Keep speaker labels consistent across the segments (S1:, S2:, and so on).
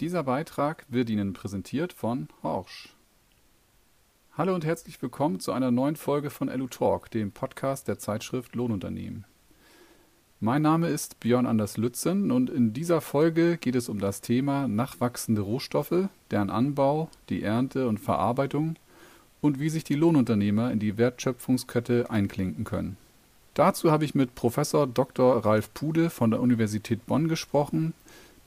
S1: Dieser Beitrag wird Ihnen präsentiert von Horsch. Hallo und herzlich willkommen zu einer neuen Folge von LU Talk, dem Podcast der Zeitschrift Lohnunternehmen. Mein Name ist Björn Anders Lützen und in dieser Folge geht es um das Thema nachwachsende Rohstoffe, deren Anbau, die Ernte und Verarbeitung und wie sich die Lohnunternehmer in die Wertschöpfungskette einklinken können. Dazu habe ich mit Professor Dr. Ralf Pude von der Universität Bonn gesprochen,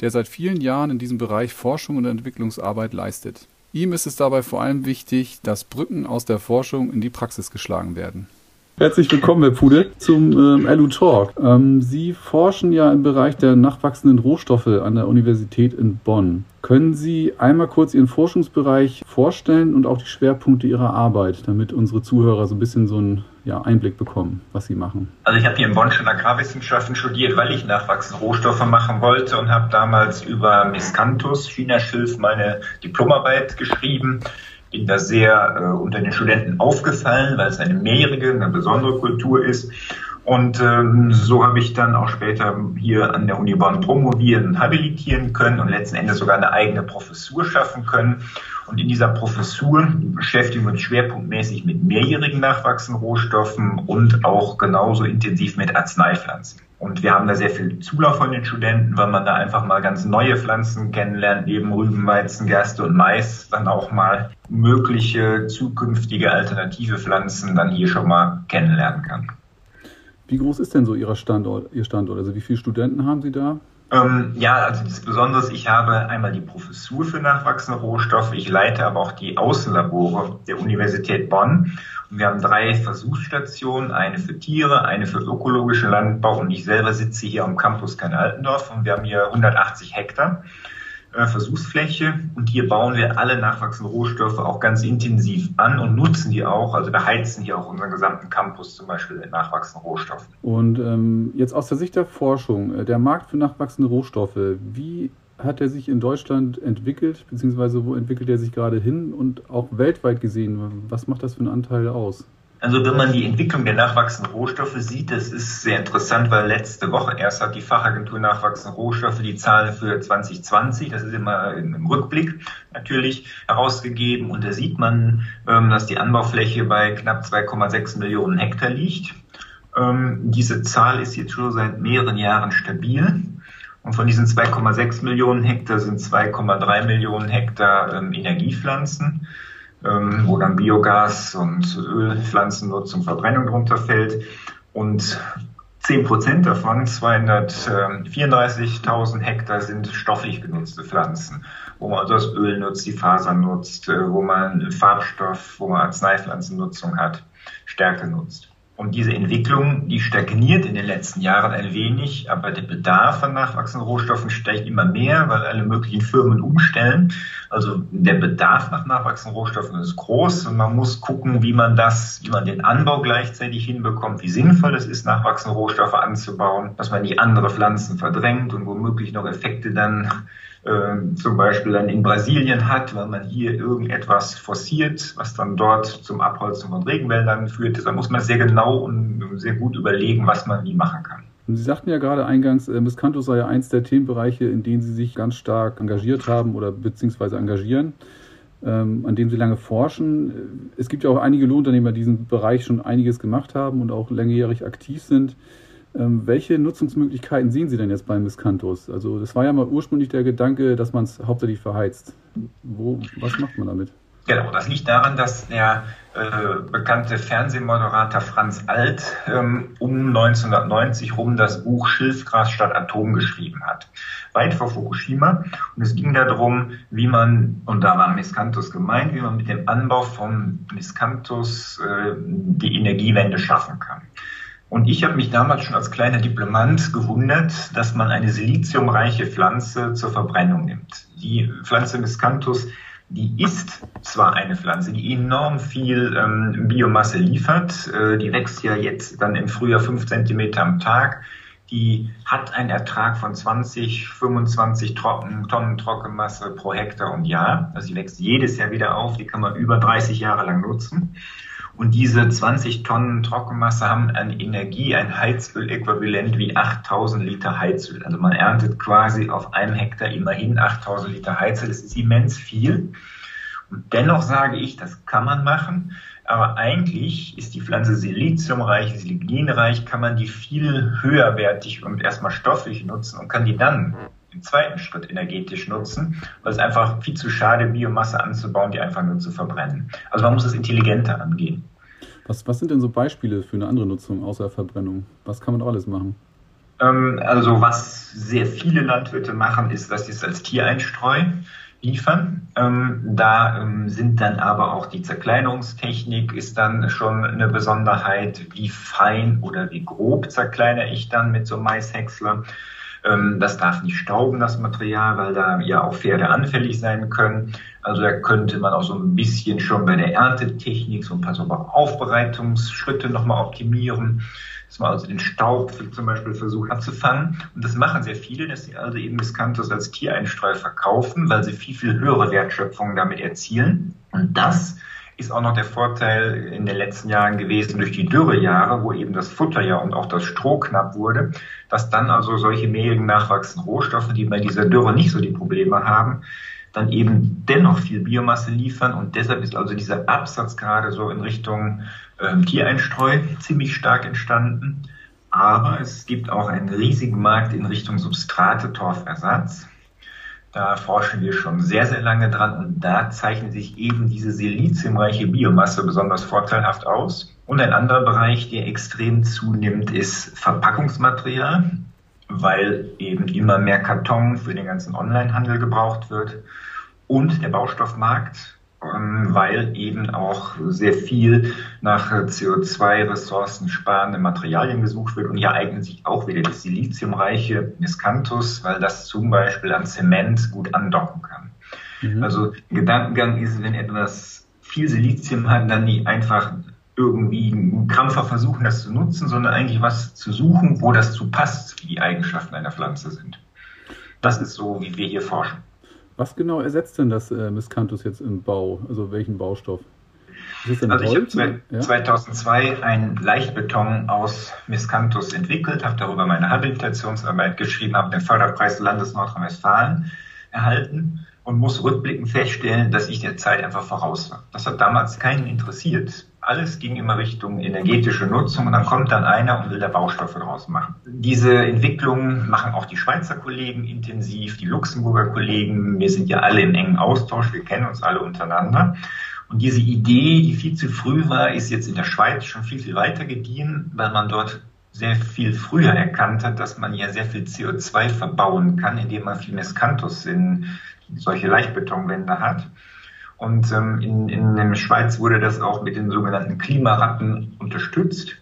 S1: der seit vielen Jahren in diesem Bereich Forschung und Entwicklungsarbeit leistet. Ihm ist es dabei vor allem wichtig, dass Brücken aus der Forschung in die Praxis geschlagen werden. Herzlich willkommen, Herr Pude, zum ähm, Talk. Ähm, Sie forschen ja im Bereich der nachwachsenden Rohstoffe an der Universität in Bonn. Können Sie einmal kurz Ihren Forschungsbereich vorstellen und auch die Schwerpunkte Ihrer Arbeit, damit unsere Zuhörer so ein bisschen so einen ja, Einblick bekommen, was Sie machen?
S2: Also ich habe hier in Bonn schon Agrarwissenschaften studiert, weil ich nachwachsende Rohstoffe machen wollte und habe damals über Miscanthus, China-Schilf, meine Diplomarbeit geschrieben bin da sehr äh, unter den Studenten aufgefallen, weil es eine mehrjährige, eine besondere Kultur ist. Und ähm, so habe ich dann auch später hier an der Uni Bonn promovieren habilitieren können und letzten Endes sogar eine eigene Professur schaffen können. Und in dieser Professur beschäftigen wir uns schwerpunktmäßig mit mehrjährigen nachwachsenden Rohstoffen und auch genauso intensiv mit Arzneipflanzen. Und wir haben da sehr viel Zulauf von den Studenten, weil man da einfach mal ganz neue Pflanzen kennenlernt, neben Rüben, Weizen, Gerste und Mais, dann auch mal mögliche zukünftige alternative Pflanzen dann hier schon mal kennenlernen kann.
S1: Wie groß ist denn so Ihr Standort? Ihr Standort? Also wie viele Studenten haben Sie da?
S2: Ähm, ja, also das Besondere, ich habe einmal die Professur für nachwachsende Rohstoffe, ich leite aber auch die Außenlabore der Universität Bonn. Und wir haben drei Versuchsstationen, eine für Tiere, eine für ökologischen Landbau und ich selber sitze hier am Campus Klein-Altendorf und wir haben hier 180 Hektar. Äh, Versuchsfläche und hier bauen wir alle nachwachsenden Rohstoffe auch ganz intensiv an und nutzen die auch, also beheizen hier auch unseren gesamten Campus zum Beispiel mit nachwachsenden Rohstoffen.
S1: Und ähm, jetzt aus der Sicht der Forschung, äh, der Markt für nachwachsende Rohstoffe, wie hat er sich in Deutschland entwickelt, beziehungsweise wo entwickelt er sich gerade hin und auch weltweit gesehen, was macht das für einen Anteil aus?
S2: Also wenn man die Entwicklung der nachwachsenden Rohstoffe sieht, das ist sehr interessant, weil letzte Woche erst hat die Fachagentur nachwachsende Rohstoffe die Zahlen für 2020, das ist immer im Rückblick natürlich, herausgegeben. Und da sieht man, ähm, dass die Anbaufläche bei knapp 2,6 Millionen Hektar liegt. Ähm, diese Zahl ist jetzt schon seit mehreren Jahren stabil. Und von diesen 2,6 Millionen Hektar sind 2,3 Millionen Hektar ähm, Energiepflanzen ähm, wo dann Biogas und Ölpflanzennutzung, Verbrennung drunter fällt. Und 10 Prozent davon, 234.000 Hektar, sind stofflich genutzte Pflanzen, wo man also das Öl nutzt, die Fasern nutzt, äh, wo man Farbstoff, wo man Arzneipflanzennutzung hat, Stärke nutzt. Und diese Entwicklung, die stagniert in den letzten Jahren ein wenig, aber der Bedarf an nachwachsenden Rohstoffen steigt immer mehr, weil alle möglichen Firmen umstellen. Also der Bedarf nach nachwachsenden Rohstoffen ist groß und man muss gucken, wie man das, wie man den Anbau gleichzeitig hinbekommt, wie sinnvoll es ist, nachwachsende Rohstoffe anzubauen, dass man nicht andere Pflanzen verdrängt und womöglich noch Effekte dann äh, zum Beispiel dann in Brasilien hat, weil man hier irgendetwas forciert, was dann dort zum Abholzen von Regenwäldern führt. Da muss man sehr genau und sehr gut überlegen, was man wie machen kann.
S1: Sie sagten ja gerade eingangs, äh, Miscanthus sei ja eins der Themenbereiche, in denen Sie sich ganz stark engagiert haben oder beziehungsweise engagieren, ähm, an dem Sie lange forschen. Es gibt ja auch einige Lohnunternehmer, die in diesem Bereich schon einiges gemacht haben und auch längerjährig aktiv sind. Ähm, welche Nutzungsmöglichkeiten sehen Sie denn jetzt beim Miscanthus? Also das war ja mal ursprünglich der Gedanke, dass man es hauptsächlich verheizt. Wo, was macht man damit?
S2: Genau, das liegt daran, dass der äh, bekannte Fernsehmoderator Franz Alt ähm, um 1990 rum das Buch Schilfgras statt Atom geschrieben hat. Weit vor Fukushima. Und es ging darum, wie man, und da war Miscanthus gemeint, wie man mit dem Anbau von Miscanthus äh, die Energiewende schaffen kann. Und ich habe mich damals schon als kleiner Diplomant gewundert, dass man eine siliziumreiche Pflanze zur Verbrennung nimmt. Die Pflanze Miscanthus, die ist zwar eine Pflanze, die enorm viel ähm, Biomasse liefert. Äh, die wächst ja jetzt dann im Frühjahr fünf Zentimeter am Tag. Die hat einen Ertrag von 20, 25 Trocken, Tonnen Trockenmasse pro Hektar und Jahr. Also sie wächst jedes Jahr wieder auf. Die kann man über 30 Jahre lang nutzen. Und diese 20 Tonnen Trockenmasse haben an Energie ein Heizöl-Äquivalent wie 8000 Liter Heizöl. Also man erntet quasi auf einem Hektar immerhin 8000 Liter Heizöl. Das ist immens viel. Und dennoch sage ich, das kann man machen. Aber eigentlich ist die Pflanze siliziumreich, ligninreich, kann man die viel höherwertig und erstmal stofflich nutzen und kann die dann im zweiten Schritt energetisch nutzen, weil es einfach viel zu schade, Biomasse anzubauen, die einfach nur zu verbrennen. Also man muss es intelligenter angehen.
S1: Was, was sind denn so Beispiele für eine andere Nutzung außer Verbrennung? Was kann man alles machen?
S2: Ähm, also was sehr viele Landwirte machen, ist, dass sie es als Tiereinstreu liefern. Ähm, da ähm, sind dann aber auch die Zerkleinerungstechnik ist dann schon eine Besonderheit, wie fein oder wie grob zerkleinere ich dann mit so Maishäcksler. Ähm, das darf nicht stauben, das Material, weil da ja auch Pferde anfällig sein können. Also da könnte man auch so ein bisschen schon bei der Erntetechnik so ein paar so Aufbereitungsschritte nochmal optimieren dass man also den Staub zum Beispiel versucht abzufangen. Und das machen sehr viele, dass sie also eben Miscanthus als Tiereinstreu verkaufen, weil sie viel, viel höhere Wertschöpfung damit erzielen. Und das ist auch noch der Vorteil in den letzten Jahren gewesen durch die Dürrejahre, wo eben das Futter ja und auch das Stroh knapp wurde, dass dann also solche mehligen nachwachsenden Rohstoffe, die bei dieser Dürre nicht so die Probleme haben, dann eben dennoch viel Biomasse liefern und deshalb ist also dieser Absatz gerade so in Richtung ähm, Tiereinstreu ziemlich stark entstanden. Aber es gibt auch einen riesigen Markt in Richtung Substrate, Torfersatz. Da forschen wir schon sehr, sehr lange dran und da zeichnet sich eben diese siliziumreiche Biomasse besonders vorteilhaft aus. Und ein anderer Bereich, der extrem zunimmt, ist Verpackungsmaterial weil eben immer mehr Karton für den ganzen Onlinehandel gebraucht wird und der Baustoffmarkt, weil eben auch sehr viel nach CO2-Ressourcen sparende Materialien gesucht wird. Und hier eignet sich auch wieder das siliziumreiche Miscanthus, weil das zum Beispiel an Zement gut andocken kann. Mhm. Also Gedankengang ist, wenn etwas viel Silizium hat, dann nicht einfach irgendwie krampfer versuchen, das zu nutzen, sondern eigentlich was zu suchen, wo das zu passt, wie die Eigenschaften einer Pflanze sind. Das ist so, wie wir hier forschen.
S1: Was genau ersetzt denn das äh, Miscanthus jetzt im Bau? Also welchen Baustoff?
S2: also ich habe ja? 2002 einen Leichtbeton aus Miscanthus entwickelt, habe darüber meine Habilitationsarbeit geschrieben, habe den Förderpreis Landes Nordrhein-Westfalen erhalten und muss rückblickend feststellen, dass ich der Zeit einfach voraus war. Das hat damals keinen interessiert alles ging immer Richtung energetische Nutzung und dann kommt dann einer und will da Baustoffe draus machen. Diese Entwicklung machen auch die Schweizer Kollegen intensiv, die Luxemburger Kollegen. Wir sind ja alle im engen Austausch, wir kennen uns alle untereinander. Und diese Idee, die viel zu früh war, ist jetzt in der Schweiz schon viel, viel weiter gediehen, weil man dort sehr viel früher erkannt hat, dass man ja sehr viel CO2 verbauen kann, indem man viel Mescanthus in solche Leichtbetonwände hat. Und ähm, in, in der Schweiz wurde das auch mit den sogenannten Klimaratten unterstützt.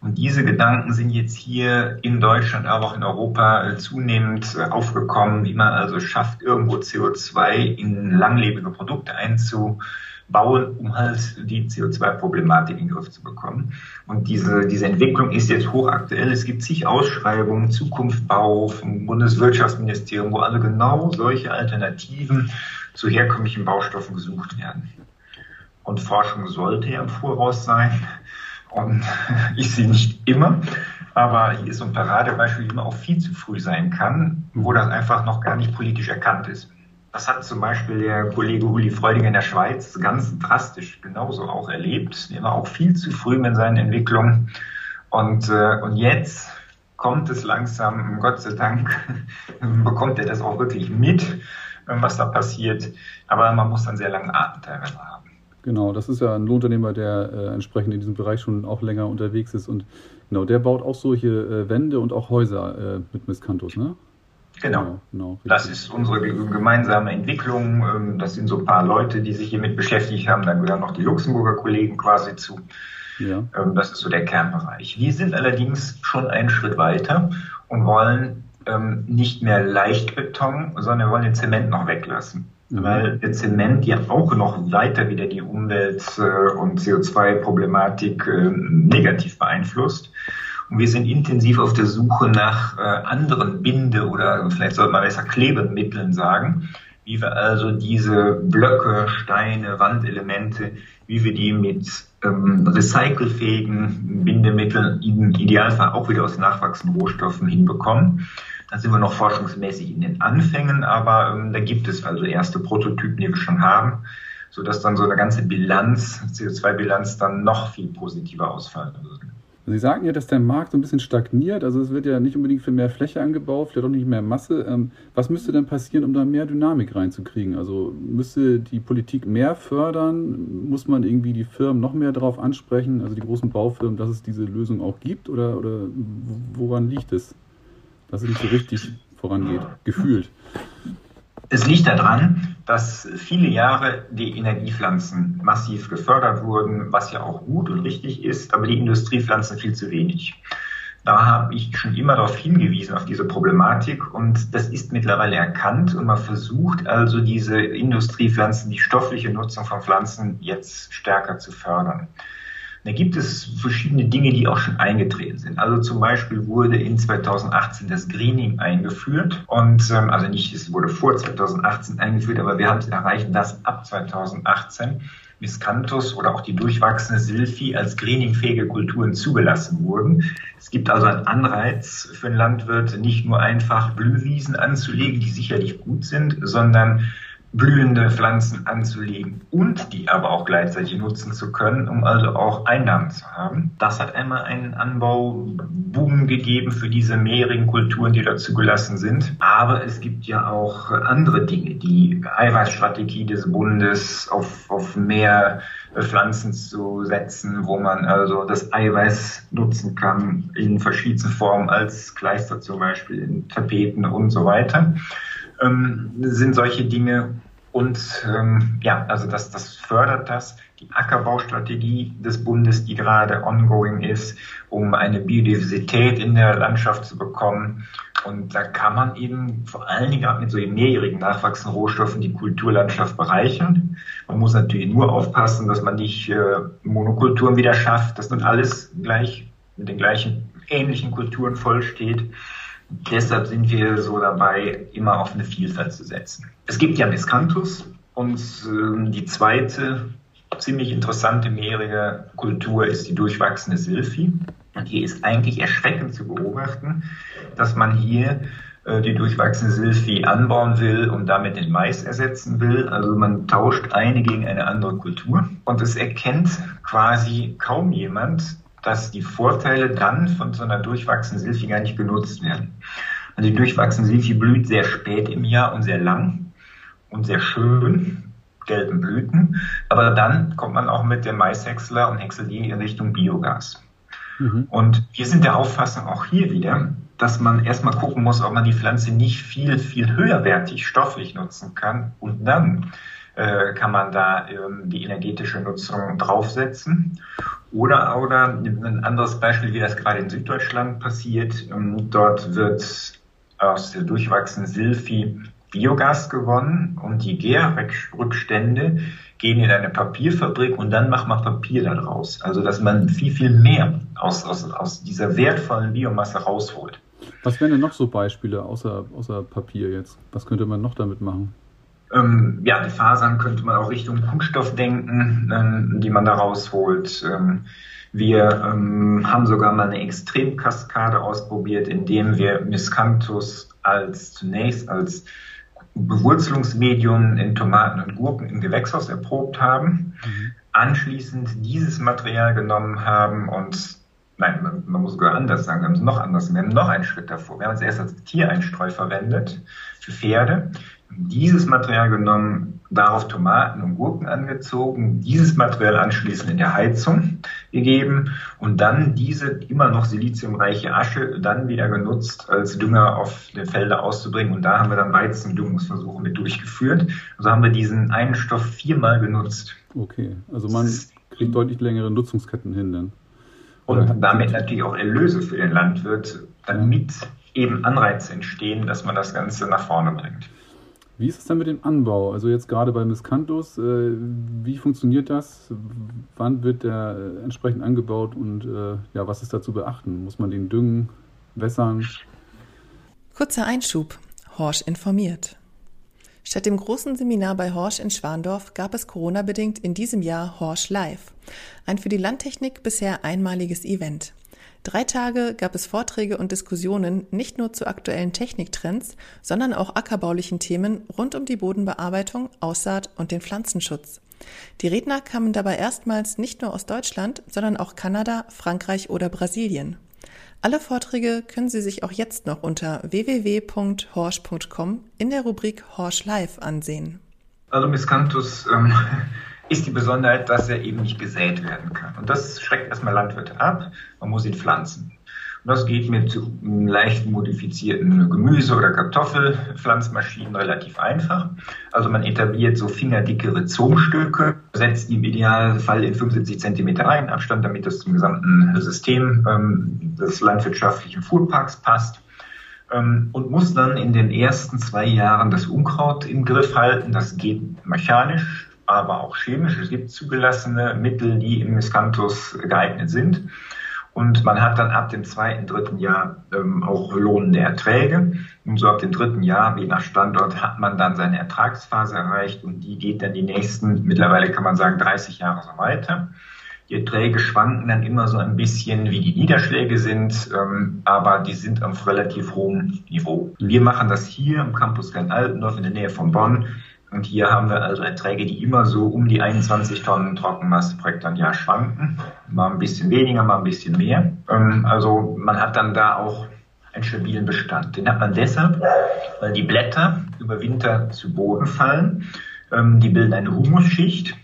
S2: Und diese Gedanken sind jetzt hier in Deutschland, aber auch in Europa äh, zunehmend äh, aufgekommen, wie man also schafft, irgendwo CO2 in langlebige Produkte einzubauen, um halt die CO2-Problematik in den Griff zu bekommen. Und diese, diese Entwicklung ist jetzt hochaktuell. Es gibt zig Ausschreibungen, Zukunftbau vom Bundeswirtschaftsministerium, wo also genau solche Alternativen zu herkömmlichen Baustoffen gesucht werden. Und Forschung sollte ja im Voraus sein. Und ich sehe nicht immer, aber hier ist so ein Paradebeispiel, wie man auch viel zu früh sein kann, wo das einfach noch gar nicht politisch erkannt ist. Das hat zum Beispiel der Kollege Uli Freudinger in der Schweiz ganz drastisch genauso auch erlebt. Der war auch viel zu früh mit seinen Entwicklungen. Und, äh, und jetzt kommt es langsam, Gott sei Dank, bekommt er das auch wirklich mit was da passiert. Aber man muss dann sehr langen Atem teilweise haben.
S1: Genau, das ist ja ein Lohnunternehmer, der äh, entsprechend in diesem Bereich schon auch länger unterwegs ist. Und genau, der baut auch solche äh, Wände und auch Häuser äh, mit Miscanthus, ne?
S2: Genau. genau, genau das ist unsere gemeinsame Entwicklung. Ähm, das sind so ein paar Leute, die sich hiermit beschäftigt haben. Dann gehören noch die Luxemburger Kollegen quasi zu. Ja. Ähm, das ist so der Kernbereich. Wir sind allerdings schon einen Schritt weiter und wollen ähm, nicht mehr Leichtbeton, sondern wir wollen den Zement noch weglassen. Mhm. Weil der Zement ja auch noch weiter wieder die Umwelt- äh, und CO2-Problematik äh, negativ beeinflusst. Und wir sind intensiv auf der Suche nach äh, anderen Binde- oder vielleicht sollte man besser Klebemitteln sagen, wie wir also diese Blöcke, Steine, Wandelemente, wie wir die mit ähm, recycelfähigen Bindemitteln im Idealfall auch wieder aus nachwachsenden Rohstoffen hinbekommen. Da sind wir noch forschungsmäßig in den Anfängen, aber ähm, da gibt es also erste Prototypen, die wir schon haben, sodass dann so eine ganze Bilanz, CO2-Bilanz dann noch viel positiver ausfallen würde.
S1: Sie sagten ja, dass der Markt so ein bisschen stagniert. Also es wird ja nicht unbedingt für mehr Fläche angebaut, vielleicht auch nicht mehr Masse. Ähm, was müsste denn passieren, um da mehr Dynamik reinzukriegen? Also müsste die Politik mehr fördern? Muss man irgendwie die Firmen noch mehr darauf ansprechen, also die großen Baufirmen, dass es diese Lösung auch gibt? Oder, oder woran liegt es, dass es nicht so richtig vorangeht, gefühlt?
S2: Es liegt daran, dass viele Jahre die Energiepflanzen massiv gefördert wurden, was ja auch gut und richtig ist, aber die Industriepflanzen viel zu wenig. Da habe ich schon immer darauf hingewiesen, auf diese Problematik und das ist mittlerweile erkannt und man versucht also diese Industriepflanzen, die stoffliche Nutzung von Pflanzen jetzt stärker zu fördern. Da gibt es verschiedene Dinge, die auch schon eingetreten sind. Also zum Beispiel wurde in 2018 das Greening eingeführt und ähm, also nicht, es wurde vor 2018 eingeführt, aber wir haben es erreicht, dass ab 2018 Miscanthus oder auch die durchwachsene Silphi als greeningfähige Kulturen zugelassen wurden. Es gibt also einen Anreiz für einen Landwirt, nicht nur einfach Blühwiesen anzulegen, die sicherlich gut sind, sondern blühende Pflanzen anzulegen und die aber auch gleichzeitig nutzen zu können, um also auch Einnahmen zu haben. Das hat einmal einen Anbauboom gegeben für diese mehreren Kulturen, die dazu gelassen sind. Aber es gibt ja auch andere Dinge, die Eiweißstrategie des Bundes auf, auf mehr Pflanzen zu setzen, wo man also das Eiweiß nutzen kann in verschiedenen Formen als Kleister zum Beispiel, in Tapeten und so weiter ähm, sind solche Dinge. Und ähm, ja, also das, das fördert das. Die Ackerbaustrategie des Bundes, die gerade ongoing ist, um eine Biodiversität in der Landschaft zu bekommen. Und da kann man eben vor allen Dingen auch mit so mehrjährigen nachwachsenden Rohstoffen die Kulturlandschaft bereichern. Man muss natürlich nur aufpassen, dass man nicht äh, Monokulturen wieder schafft, dass nun alles gleich mit den gleichen ähnlichen Kulturen vollsteht. Deshalb sind wir so dabei, immer auf eine Vielfalt zu setzen. Es gibt ja Miscanthus und äh, die zweite ziemlich interessante mehrjährige Kultur ist die durchwachsene Silphi. Und hier ist eigentlich erschreckend zu beobachten, dass man hier äh, die durchwachsene Silphi anbauen will und damit den Mais ersetzen will. Also man tauscht eine gegen eine andere Kultur. Und es erkennt quasi kaum jemand, dass die Vorteile dann von so einer durchwachsenen Silphi gar nicht genutzt werden. Also die durchwachsene Silphi blüht sehr spät im Jahr und sehr lang und sehr schön, gelben Blüten. Aber dann kommt man auch mit dem Maishäcksler und häckselt die in Richtung Biogas. Mhm. Und wir sind der Auffassung auch hier wieder, dass man erstmal gucken muss, ob man die Pflanze nicht viel, viel höherwertig stofflich nutzen kann und dann äh, kann man da ähm, die energetische Nutzung draufsetzen. Oder, oder ein anderes Beispiel, wie das gerade in Süddeutschland passiert. Ähm, dort wird aus der durchwachsenen Silphi Biogas gewonnen und die Gärrückstände gehen in eine Papierfabrik und dann macht man Papier daraus. Also dass man viel, viel mehr aus, aus, aus dieser wertvollen Biomasse rausholt.
S1: Was wären denn noch so Beispiele außer, außer Papier jetzt? Was könnte man noch damit machen?
S2: Ähm, ja, die Fasern könnte man auch Richtung Kunststoff denken, ähm, die man da rausholt. Ähm, wir ähm, haben sogar mal eine Extremkaskade ausprobiert, indem wir Miscanthus als zunächst als Bewurzelungsmedium in Tomaten und Gurken im Gewächshaus erprobt haben, mhm. anschließend dieses Material genommen haben und nein, man, man, muss sogar anders sagen, wir haben es noch anders, wir haben noch einen Schritt davor. Wir haben es erst als Tiereinstreu verwendet für Pferde, dieses Material genommen, darauf Tomaten und Gurken angezogen, dieses Material anschließend in der Heizung gegeben und dann diese immer noch siliziumreiche Asche dann wieder genutzt, als Dünger auf den Felder auszubringen. Und da haben wir dann Weizendüngungsversuche mit durchgeführt. Also haben wir diesen einen Stoff viermal genutzt.
S1: Okay, also man kriegt deutlich längere Nutzungsketten hin dann.
S2: Und damit natürlich auch Erlöse für den Landwirt, damit eben Anreize entstehen, dass man das Ganze nach vorne bringt.
S1: Wie ist es dann mit dem Anbau? Also jetzt gerade bei Miscanthus, äh, wie funktioniert das? Wann wird der entsprechend angebaut und äh, ja, was ist da zu beachten? Muss man den düngen, wässern?
S3: Kurzer Einschub. Horsch informiert. Statt dem großen Seminar bei Horsch in Schwandorf gab es Corona-bedingt in diesem Jahr Horsch Live. Ein für die Landtechnik bisher einmaliges Event. Drei Tage gab es Vorträge und Diskussionen nicht nur zu aktuellen Techniktrends, sondern auch ackerbaulichen Themen rund um die Bodenbearbeitung, Aussaat und den Pflanzenschutz. Die Redner kamen dabei erstmals nicht nur aus Deutschland, sondern auch Kanada, Frankreich oder Brasilien. Alle Vorträge können Sie sich auch jetzt noch unter www.horsch.com in der Rubrik Horsch Live ansehen.
S2: Also Miscanthus ähm, ist die Besonderheit, dass er eben nicht gesät werden kann. Und das schreckt erstmal Landwirte ab. Man muss ihn pflanzen. Und das geht mit leicht modifizierten Gemüse- oder Kartoffelpflanzmaschinen relativ einfach. Also man etabliert so fingerdicke Rhizomstücke, setzt die im Idealfall in 75 Zentimeter Reihenabstand, damit das zum gesamten System ähm, des landwirtschaftlichen Fuhrparks passt ähm, und muss dann in den ersten zwei Jahren das Unkraut im Griff halten. Das geht mechanisch, aber auch chemisch. Es gibt zugelassene Mittel, die im Miscanthus geeignet sind. Und man hat dann ab dem zweiten, dritten Jahr ähm, auch lohnende Erträge. Und so ab dem dritten Jahr, je nach Standort, hat man dann seine Ertragsphase erreicht und die geht dann die nächsten, mittlerweile kann man sagen, 30 Jahre so weiter. Die Erträge schwanken dann immer so ein bisschen, wie die Niederschläge sind, ähm, aber die sind auf relativ hohem Niveau. Wir machen das hier im Campus Klein-Altendorf in der Nähe von Bonn und hier haben wir also Erträge, die immer so um die 21 Tonnen Trockenmasse pro Hektar Jahr schwanken. Mal ein bisschen weniger, mal ein bisschen mehr. Ähm, also man hat dann da auch einen stabilen Bestand. Den hat man deshalb, weil die Blätter über Winter zu Boden fallen. Ähm, die bilden eine Humusschicht.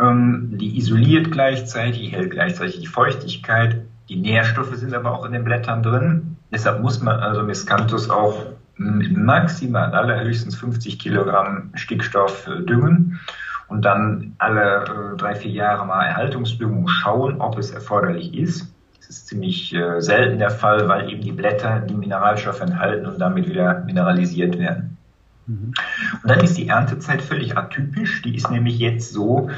S2: Ähm, die isoliert gleichzeitig, hält gleichzeitig die Feuchtigkeit. Die Nährstoffe sind aber auch in den Blättern drin. Deshalb muss man also Miscanthus auch maximal allerhöchstens 50 Kilogramm Stickstoff äh, düngen und dann alle äh, drei, vier Jahre mal Erhaltungsdüngung schauen, ob es erforderlich ist. Das ist ziemlich äh, selten der Fall, weil eben die Blätter die Mineralstoffe enthalten und damit wieder mineralisiert werden. Mhm. Und dann ist die Erntezeit völlig atypisch. Die ist nämlich jetzt so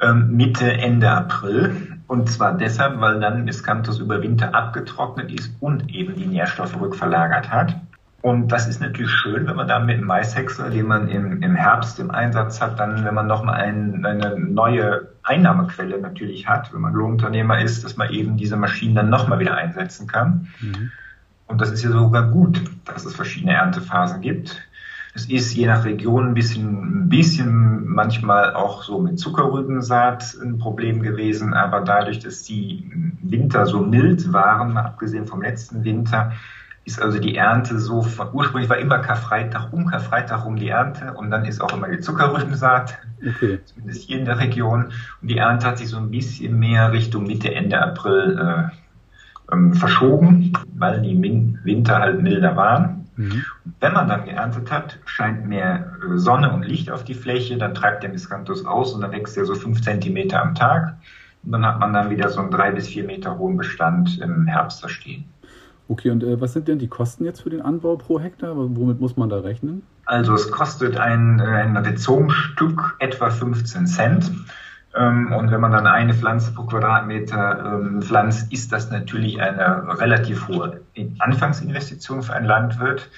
S2: ähm, Mitte, Ende April. Und zwar deshalb, weil dann Miscanthus über Winter abgetrocknet ist und eben die Nährstoffe rückverlagert hat. Und das ist natürlich schön, wenn man dann mit dem Maishäcksler, den man im, im Herbst im Einsatz hat, dann, wenn man nochmal ein, eine neue Einnahmequelle natürlich hat, wenn man Lohnunternehmer ist, dass man eben diese Maschinen dann nochmal wieder einsetzen kann. Mhm. Und das ist ja sogar gut, dass es verschiedene Erntephasen gibt. Es ist je nach Region ein bisschen, ein bisschen manchmal auch so mit Zuckerrübensaat ein Problem gewesen, aber dadurch, dass die Winter so mild waren, abgesehen vom letzten Winter, ist also die Ernte so, von, ursprünglich war immer Karfreitag, um Karfreitag rum die Ernte und dann ist auch immer die Zuckerrübensaat, okay. zumindest hier in der Region. Und die Ernte hat sich so ein bisschen mehr Richtung Mitte, Ende April äh, ähm, verschoben, weil die Min Winter halt milder waren. Mhm. Wenn man dann geerntet hat, scheint mehr äh, Sonne und Licht auf die Fläche, dann treibt der Miscanthus aus und dann wächst er so fünf Zentimeter am Tag. Und dann hat man dann wieder so einen drei bis vier Meter hohen Bestand im Herbst da stehen.
S1: Okay, und äh, was sind denn die Kosten jetzt für den Anbau pro Hektar? Womit muss man da rechnen?
S2: Also es kostet ein, äh, ein Rhizomstück etwa 15 Cent. Ähm, und wenn man dann eine Pflanze pro Quadratmeter ähm, pflanzt, ist das natürlich eine relativ hohe Anfangsinvestition für einen Landwirt.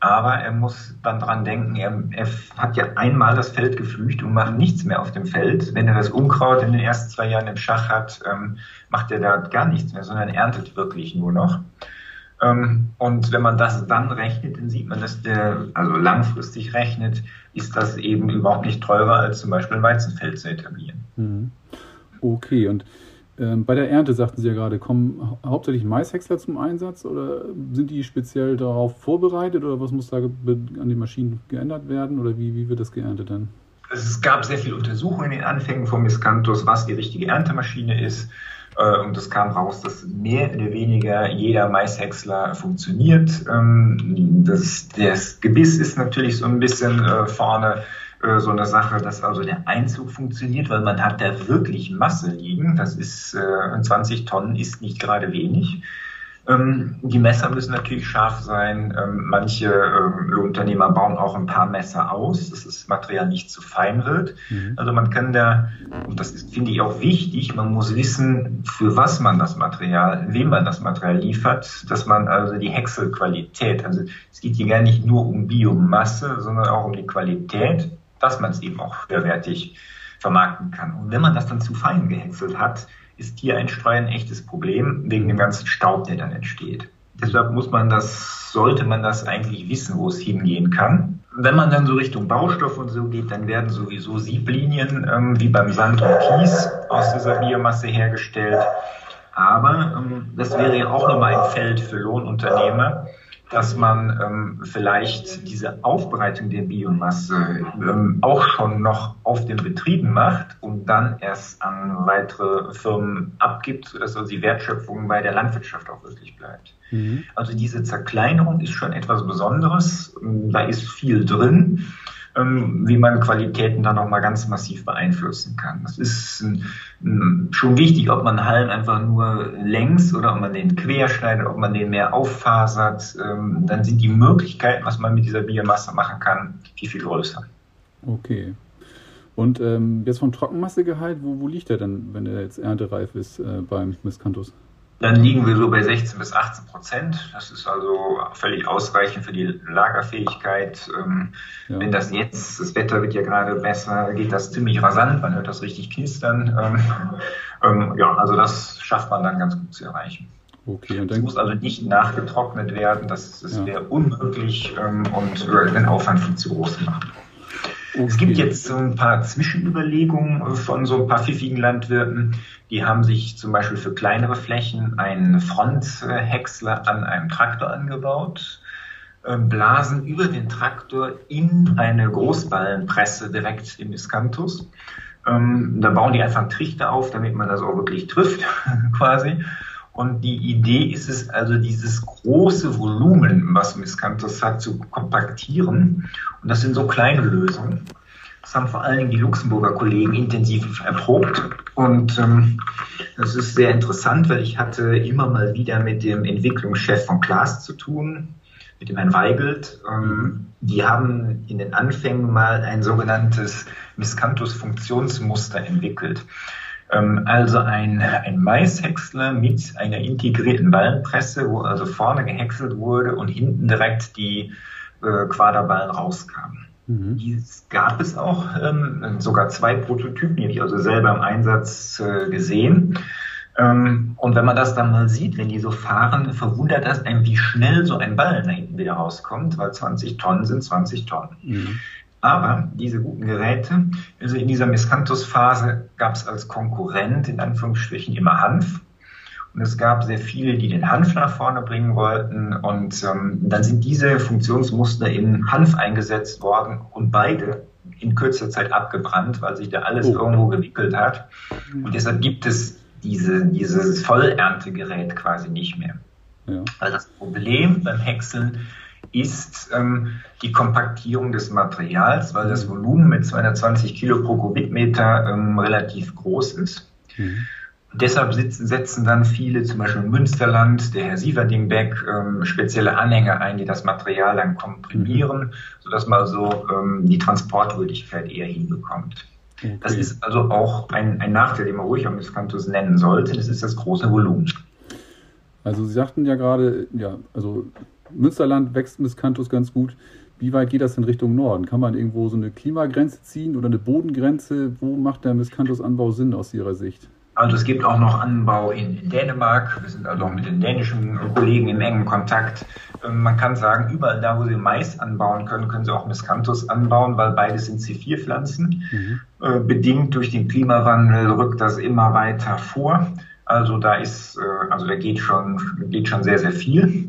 S2: Aber er muss dann dran denken, er, er, hat ja einmal das Feld geflücht und macht nichts mehr auf dem Feld. Wenn er das Unkraut in den ersten zwei Jahren im Schach hat, ähm, macht er da gar nichts mehr, sondern erntet wirklich nur noch. Ähm, und wenn man das dann rechnet, dann sieht man, dass der, also langfristig rechnet, ist das eben überhaupt nicht teurer, als zum Beispiel ein Weizenfeld zu etablieren. Mhm.
S1: Okay, und ähm, bei der Ernte sagten Sie ja gerade, kommen hauptsächlich Maishäcksler zum Einsatz oder sind die speziell darauf vorbereitet oder was muss da an den Maschinen geändert werden oder wie, wie wird das geerntet dann?
S2: Es gab sehr viele Untersuchungen in den Anfängen von Miscanthus, was die richtige Erntemaschine ist. Äh, und es kam raus, dass mehr oder weniger jeder Maishäcksler funktioniert. Ähm, das, das Gebiss ist natürlich so ein bisschen äh, vorne äh, so eine Sache, dass also der Einzug funktioniert, weil man hat da wirklich Masse liegen. Das ist 20 Tonnen ist nicht gerade wenig. Ähm, die Messer müssen natürlich scharf sein. Ähm, manche ähm, Lohnunternehmer bauen auch ein paar Messer aus, dass das Material nicht zu fein wird. Mhm. Also man kann da, und das ist, finde ich auch wichtig, man muss wissen, für was man das Material, wem man das Material liefert, dass man also die Häckselqualität, also es geht hier gar nicht nur um Biomasse, sondern auch um die Qualität, dass man es eben auch höherwertig vermarkten kann. Und wenn man das dann zu fein gehäckselt hat, ist hier ein Streu ein echtes Problem wegen dem ganzen Staub, der dann entsteht. Deshalb muss man das, sollte man das eigentlich wissen, wo es hingehen kann. Wenn man dann so Richtung Baustoff und so geht, dann werden sowieso Sieblinien ähm, wie beim Sand und Kies aus dieser Biomasse hergestellt. Aber ähm, das wäre ja auch nochmal ein Feld für Lohnunternehmer, dass man ähm, vielleicht diese Aufbereitung der Biomasse ähm, auch schon noch auf den Betrieben macht und dann erst an weitere Firmen abgibt, sodass also die Wertschöpfung bei der Landwirtschaft auch wirklich bleibt. Mhm. Also diese Zerkleinerung ist schon etwas Besonderes. Da ist viel drin. Ähm, wie man Qualitäten dann nochmal ganz massiv beeinflussen kann. Das ist schon wichtig, ob man Hallen einfach nur längs oder ob man den quer schneidet, ob man den mehr auffasert. Ähm, dann sind die Möglichkeiten, was man mit dieser Biomasse machen kann, viel, viel größer.
S1: Okay. Und ähm, jetzt vom Trockenmassegehalt, wo, wo liegt der denn, wenn er jetzt erntereif ist äh, beim Miscanthus?
S2: Dann liegen wir so bei 16 bis 18 Prozent. Das ist also völlig ausreichend für die Lagerfähigkeit. Ähm, ja. Wenn das jetzt, das Wetter wird ja gerade besser, geht das ziemlich rasant. Man hört das richtig knistern. Ähm, ähm, ja, also das schafft man dann ganz gut zu erreichen. Okay, und dann, es muss also nicht nachgetrocknet werden. Das, das ja. wäre unmöglich ähm, und würde den Aufwand viel zu groß machen. Okay. Es gibt jetzt so ein paar Zwischenüberlegungen von so ein paar pfiffigen Landwirten. Die haben sich zum Beispiel für kleinere Flächen einen Fronthäcksler an einem Traktor angebaut, ähm, blasen über den Traktor in eine Großballenpresse direkt im Iskantus. Ähm, da bauen die einfach einen Trichter auf, damit man das auch wirklich trifft, quasi. Und die Idee ist es also, dieses große Volumen, was Miscanthus hat, zu kompaktieren. Und das sind so kleine Lösungen. Das haben vor allen Dingen die Luxemburger Kollegen intensiv erprobt. Und ähm, das ist sehr interessant, weil ich hatte immer mal wieder mit dem Entwicklungschef von Klaas zu tun, mit dem Herrn Weigelt. Ähm, die haben in den Anfängen mal ein sogenanntes Miscanthus-Funktionsmuster entwickelt. Ähm, also ein, ein Maishäcksler mit einer integrierten Ballenpresse, wo also vorne gehäckselt wurde und hinten direkt die äh, Quaderballen rauskamen. Mhm. Dies gab es auch, ähm, sogar zwei Prototypen, die habe ich also selber im Einsatz äh, gesehen. Ähm, und wenn man das dann mal sieht, wenn die so fahren, verwundert das einen, wie schnell so ein Ballen da hinten wieder rauskommt, weil 20 Tonnen sind 20 Tonnen. Mhm. Aber diese guten Geräte, also in dieser Miscanthus-Phase gab es als Konkurrent in Anführungsstrichen immer Hanf. Und es gab sehr viele, die den Hanf nach vorne bringen wollten. Und ähm, dann sind diese Funktionsmuster in Hanf eingesetzt worden und beide in kürzer Zeit abgebrannt, weil sich da alles oh. irgendwo gewickelt hat. Und deshalb gibt es diese, dieses Vollerntegerät quasi nicht mehr. Ja. Weil das Problem beim Häckseln ist ähm, die Kompaktierung des Materials, weil das Volumen mit 220 Kilo pro Kubikmeter ähm, relativ groß ist. Mhm. Deshalb sitzen, setzen dann viele, zum Beispiel im Münsterland, der Herr Sieverdingbeck, ähm, spezielle Anhänger ein, die das Material dann komprimieren, mhm. sodass man so ähm, die Transportwürdigkeit eher hinbekommt. Okay. Das ist also auch ein, ein Nachteil, den man ruhig am Miscanthus nennen sollte. Das ist das große Volumen.
S1: Also Sie sagten ja gerade, ja, also Münsterland wächst Miscanthus ganz gut. Wie weit geht das in Richtung Norden? Kann man irgendwo so eine Klimagrenze ziehen oder eine Bodengrenze? Wo macht der Miscanthus-Anbau Sinn aus Ihrer Sicht?
S2: Also es gibt auch noch Anbau in, in, Dänemark. Wir sind also auch mit den dänischen Kollegen im engen Kontakt. Ähm, man kann sagen, überall da, wo sie Mais anbauen können, können sie auch Miscanthus anbauen, weil beides sind C4-Pflanzen. Mhm. Äh, bedingt durch den Klimawandel rückt das immer weiter vor. Also da ist, äh, also da geht schon, geht schon sehr, sehr viel.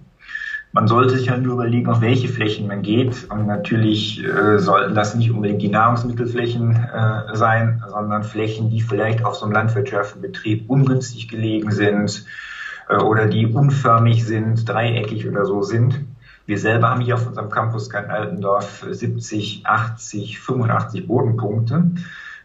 S2: Man sollte sich halt nur überlegen, auf welche Flächen man geht. Und natürlich äh, sollten das nicht unbedingt die Nahrungsmittelflächen äh, sein, sondern Flächen, die vielleicht auf so einem landwirtschaftlichen Betrieb ungünstig gelegen sind äh, oder die unförmig sind, dreieckig oder so sind. Wir selber haben hier auf unserem Campus Kein Altendorf 70, 80, 85 Bodenpunkte.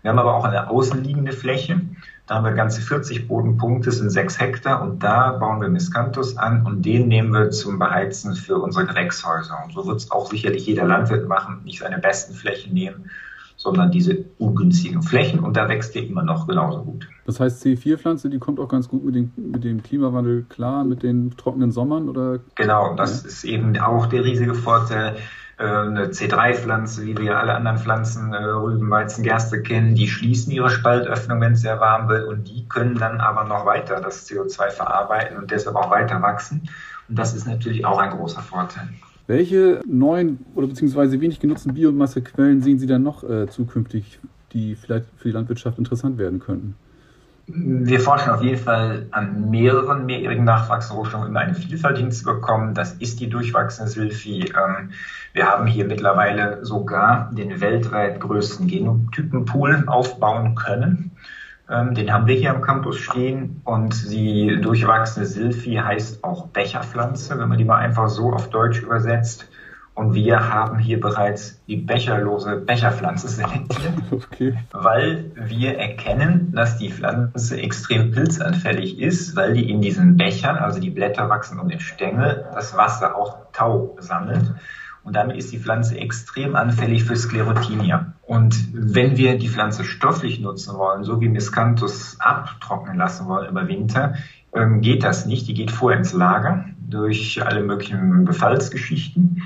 S2: Wir haben aber auch eine außenliegende Fläche. Da haben wir ganze 40 Bodenpunkte, das sind sechs Hektar und da bauen wir Miscanthus an und den nehmen wir zum Beheizen für unsere Gewächshäuser. Und so wird es auch sicherlich jeder Landwirt machen, nicht seine besten Flächen nehmen, sondern diese ungünstigen Flächen und da wächst der immer noch genauso gut.
S1: Das heißt, C4-Pflanze, die kommt auch ganz gut mit dem, mit dem Klimawandel klar, mit den trockenen Sommern oder?
S2: Genau, das ja. ist eben auch der riesige Vorteil. Äh, eine C3-Pflanze, wie wir alle anderen Pflanzen, äh, Rüben, Weizen, Gerste kennen, die schließen ihre Spaltöffnung, wenn es sehr warm wird und die können dann aber noch weiter das CO2 verarbeiten und deshalb auch weiter wachsen. Und das ist natürlich auch ein großer Vorteil.
S1: Welche neuen oder beziehungsweise wenig genutzten Biomassequellen sehen Sie dann noch äh, zukünftig, die vielleicht für die Landwirtschaft interessant werden könnten?
S2: Wir forschen auf jeden Fall an mehreren mehrjährigen Nachwachsrohstoffen, um eine Vielfalt hinzubekommen. Das ist die durchwachsende Sylphi. Ähm, wir haben hier mittlerweile sogar den weltweit größten Genotypenpool aufbauen können. Ähm, den haben wir hier am Campus stehen und die durchwachsene Silphi heißt auch Becherpflanze, wenn man die mal einfach so auf Deutsch übersetzt. Und wir haben hier bereits die becherlose Becherpflanze selektiert, okay. weil wir erkennen, dass die Pflanze extrem pilzanfällig ist, weil die in diesen Bechern, also die Blätter wachsen um den Stängel, das Wasser auch Tau sammelt. Und damit ist die Pflanze extrem anfällig für Sklerotinia. Und wenn wir die Pflanze stofflich nutzen wollen, so wie Miscanthus abtrocknen lassen wollen über Winter, ähm, geht das nicht. Die geht vorher ins Lager durch alle möglichen Befallsgeschichten.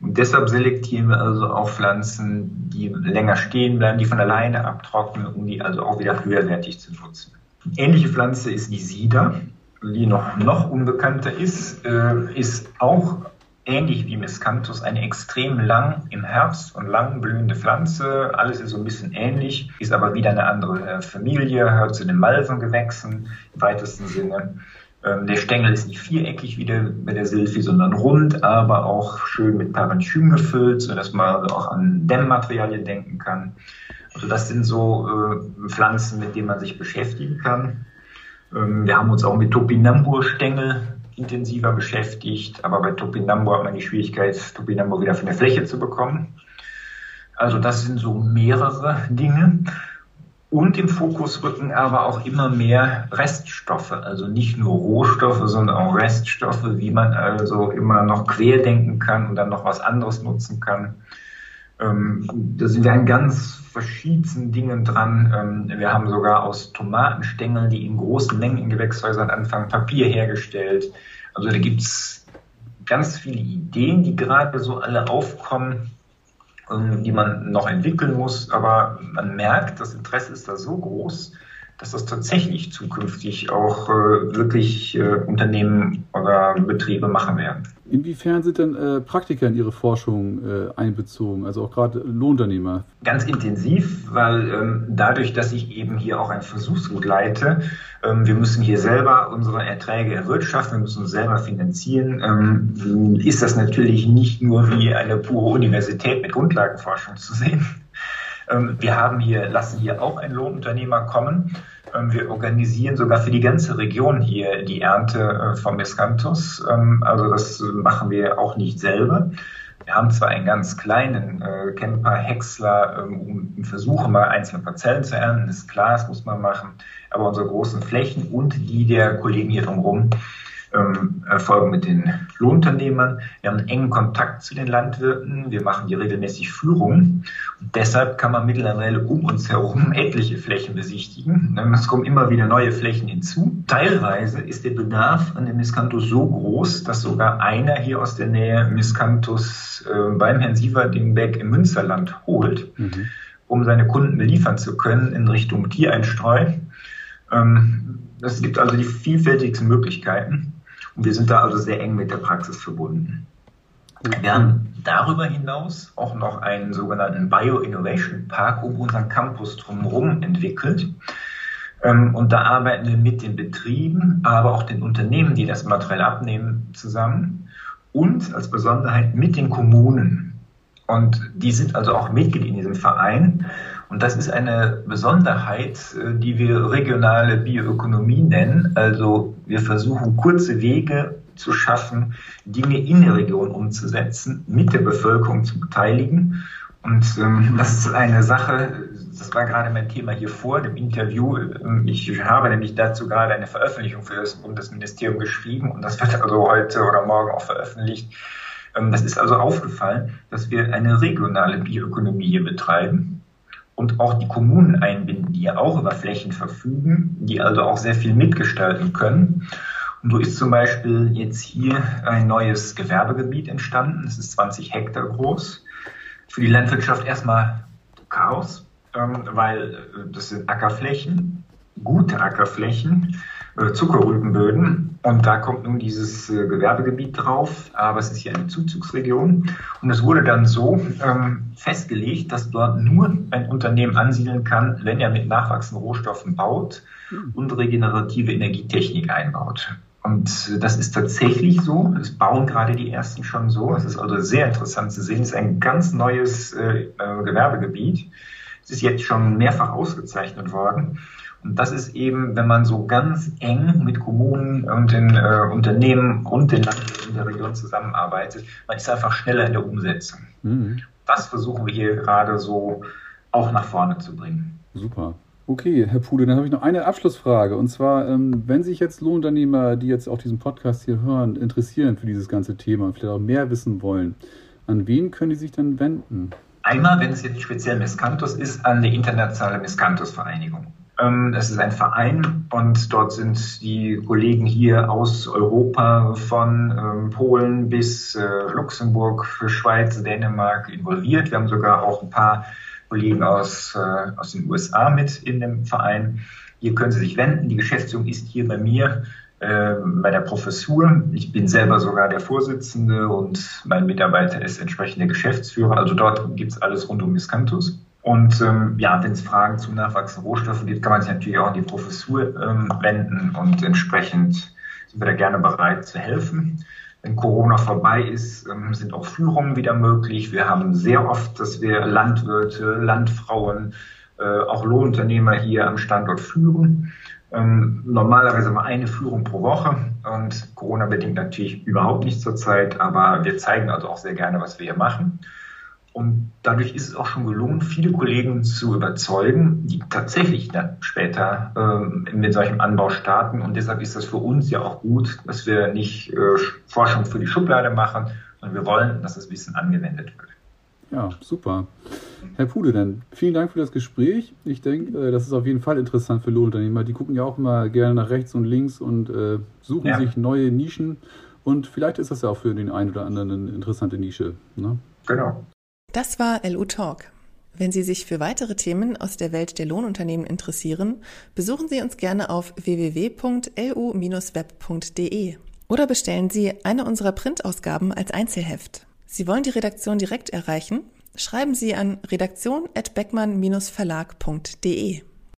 S2: Und deshalb selektieren wir also auch Pflanzen, die länger stehen bleiben, die von alleine abtrocknen, um die also auch wieder höherwertig zu nutzen. Ähnliche Pflanze ist die Sieder, die noch, noch unbekannter ist, äh, ist auch ähnlich wie Miscanthus eine extrem lang im Herbst und lang blühende Pflanze. Alles ist so ein bisschen ähnlich, ist aber wieder eine andere äh, Familie, gehört zu den Malvengewächsen im weitesten Sinne. Ähm, der Stängel ist nicht viereckig wie der, bei der Silphi, sondern rund, aber auch schön mit Parenchym gefüllt, sodass man auch an Dämmmaterialien denken kann. Also das sind so äh, Pflanzen, mit denen man sich beschäftigen kann. Ähm, wir haben uns auch mit Topinambur-Stängel intensiver beschäftigt, aber bei Topinambo hat man die Schwierigkeit, Topinambo wieder von der Fläche zu bekommen. Also das sind so mehrere Dinge. Und im Fokus rücken aber auch immer mehr Reststoffe, also nicht nur Rohstoffe, sondern auch Reststoffe, wie man also immer noch querdenken kann und dann noch was anderes nutzen kann. Ähm, da sind wir an ganz verschiedensten Dingen dran. Ähm, wir haben sogar aus Tomatenstängeln, die in großen Mengen in Gewächshäusern anfangen, Papier hergestellt. Also da gibt es ganz viele Ideen, die gerade so alle aufkommen, die man noch entwickeln muss. Aber man merkt, das Interesse ist da so groß, dass das tatsächlich zukünftig auch äh, wirklich äh, Unternehmen oder Betriebe machen werden.
S1: Inwiefern sind denn äh, Praktiker in Ihre Forschung äh, einbezogen, also auch gerade Lohnunternehmer?
S2: Ganz intensiv, weil ähm, dadurch, dass ich eben hier auch ein Versuchsgut leite, ähm, wir müssen hier selber unsere Erträge erwirtschaften, wir müssen uns selber finanzieren, ähm, ist das natürlich nicht nur wie eine pure Universität mit Grundlagenforschung zu sehen. Ähm, wir haben hier, lassen hier auch einen Lohnunternehmer kommen ähm, wir organisieren sogar für die ganze Region hier die Ernte äh, von Miscanthus. Ähm, also das machen wir auch nicht selber. Wir haben zwar einen ganz kleinen äh, Camper, Häcksler, ähm, um versuchen mal einzelne Parzellen zu ernten, ist klar, das muss man machen. Aber unsere großen Flächen und die der Kollegen hier drumherum ähm, erfolgen mit den Lohnunternehmern. Wir haben einen engen Kontakt zu den Landwirten. Wir machen die regelmäßig Führung. Und deshalb kann man mittlerweile um uns herum etliche Flächen besichtigen. Es kommen immer wieder neue Flächen hinzu. Teilweise ist der Bedarf an dem Miscanthus so groß, dass sogar einer hier aus der Nähe Miscanthus äh, beim Herrn Sieverdingbeck im Münsterland holt, mhm. um seine Kunden beliefern zu können in Richtung Tiereinstreu. Ähm, es gibt also die vielfältigsten Möglichkeiten. Und wir sind da also sehr eng mit der Praxis verbunden. Wir haben darüber hinaus auch noch einen sogenannten Bio-Innovation Park um unseren Campus drumherum entwickelt. Ähm, und da arbeiten wir mit den Betrieben, aber auch den Unternehmen, die das Material abnehmen, zusammen und als Besonderheit mit den Kommunen. Und die sind also auch Mitglied in diesem Verein. Und das ist eine Besonderheit, äh, die wir regionale Bioökonomie nennen. Also wir versuchen kurze Wege zu schaffen, Dinge in der Region umzusetzen, mit der Bevölkerung zu beteiligen. Und ähm, das ist eine Sache, das war gerade mein Thema hier vor dem Interview. Ähm, ich habe nämlich dazu gerade eine Veröffentlichung für das Bundesministerium geschrieben und das wird also heute oder morgen auch veröffentlicht. Ähm, das ist also aufgefallen, dass wir eine regionale Bioökonomie hier betreiben und auch die Kommunen einbinden, die ja auch über Flächen verfügen, die also auch sehr viel mitgestalten können. Und so ist zum Beispiel jetzt hier ein neues Gewerbegebiet entstanden. Es ist 20 Hektar groß. Für die Landwirtschaft erstmal Chaos, ähm, weil äh, das sind Ackerflächen, gute Ackerflächen, Zuckerrübenböden. Und da kommt nun dieses äh, Gewerbegebiet drauf, aber es ist hier eine Zuzugsregion. Und es wurde dann so ähm, festgelegt, dass dort nur ein Unternehmen ansiedeln kann, wenn er mit nachwachsenden Rohstoffen baut hm. und regenerative Energietechnik einbaut. Und das ist tatsächlich so. Es bauen gerade die ersten schon so. Es ist also sehr interessant zu sehen. Es ist ein ganz neues äh, äh, Gewerbegebiet. Es ist jetzt schon mehrfach ausgezeichnet worden. Und das ist eben, wenn man so ganz eng mit Kommunen und den äh, Unternehmen und den Landwirten der Region zusammenarbeitet, man ist einfach schneller in der Umsetzung. Mhm. Das versuchen wir hier gerade so auch nach vorne zu bringen.
S1: Super. Okay, Herr Pude, dann habe ich noch eine Abschlussfrage. Und zwar, ähm, wenn sich jetzt Lohnunternehmer, die jetzt auch diesen Podcast hier hören, interessieren für dieses ganze Thema und vielleicht auch mehr wissen wollen, an wen können die sich dann wenden?
S2: Einmal, wenn es jetzt speziell Miscanthus ist, an die internationale Miscanthus-Vereinigung. Ähm, es ist ein Verein und dort sind die Kollegen hier aus Europa von ähm, Polen bis äh, Luxemburg, Schweiz, Dänemark involviert. Wir haben sogar auch ein paar Kollegen aus, äh, aus den USA mit in dem Verein. Hier können Sie sich wenden. Die Geschäftsführung ist hier bei mir äh, bei der Professur. Ich bin selber sogar der Vorsitzende und mein Mitarbeiter ist entsprechend der Geschäftsführer. Also dort gibt es alles rund um Miscanthus. Und ähm, ja, wenn es Fragen zum nachwachsenden Rohstoffen gibt, kann man sich natürlich auch an die Professur ähm, wenden und entsprechend sind wir da gerne bereit zu helfen. Wenn Corona vorbei ist, ähm, sind auch Führungen wieder möglich. Wir haben sehr oft, dass wir Landwirte, Landfrauen, äh, auch Lohnunternehmer hier am Standort führen. Ähm, normalerweise mal eine Führung pro Woche und Corona bedingt natürlich überhaupt nicht zurzeit, aber wir zeigen also auch sehr gerne, was wir hier machen. Und dadurch ist es auch schon gelungen, viele Kollegen zu überzeugen, die tatsächlich dann später ähm, mit solchem Anbau starten. Und deshalb ist das für uns ja auch gut, dass wir nicht äh, Forschung für die Schublade machen, sondern wir wollen, dass das Wissen angewendet wird.
S1: Ja, super. Herr Pude, dann vielen Dank für das Gespräch. Ich denke, äh, das ist auf jeden Fall interessant für Lohnunternehmer. Die gucken ja auch immer gerne nach rechts und links und äh, suchen ja. sich neue Nischen. Und vielleicht ist das ja auch für den einen oder anderen eine interessante Nische. Ne?
S3: Genau. Das war LU Talk. Wenn Sie sich für weitere Themen aus der Welt der Lohnunternehmen interessieren, besuchen Sie uns gerne auf www.lu-web.de oder bestellen Sie eine unserer Printausgaben als Einzelheft. Sie wollen die Redaktion direkt erreichen? Schreiben Sie an redaktion@beckmann-verlag.de.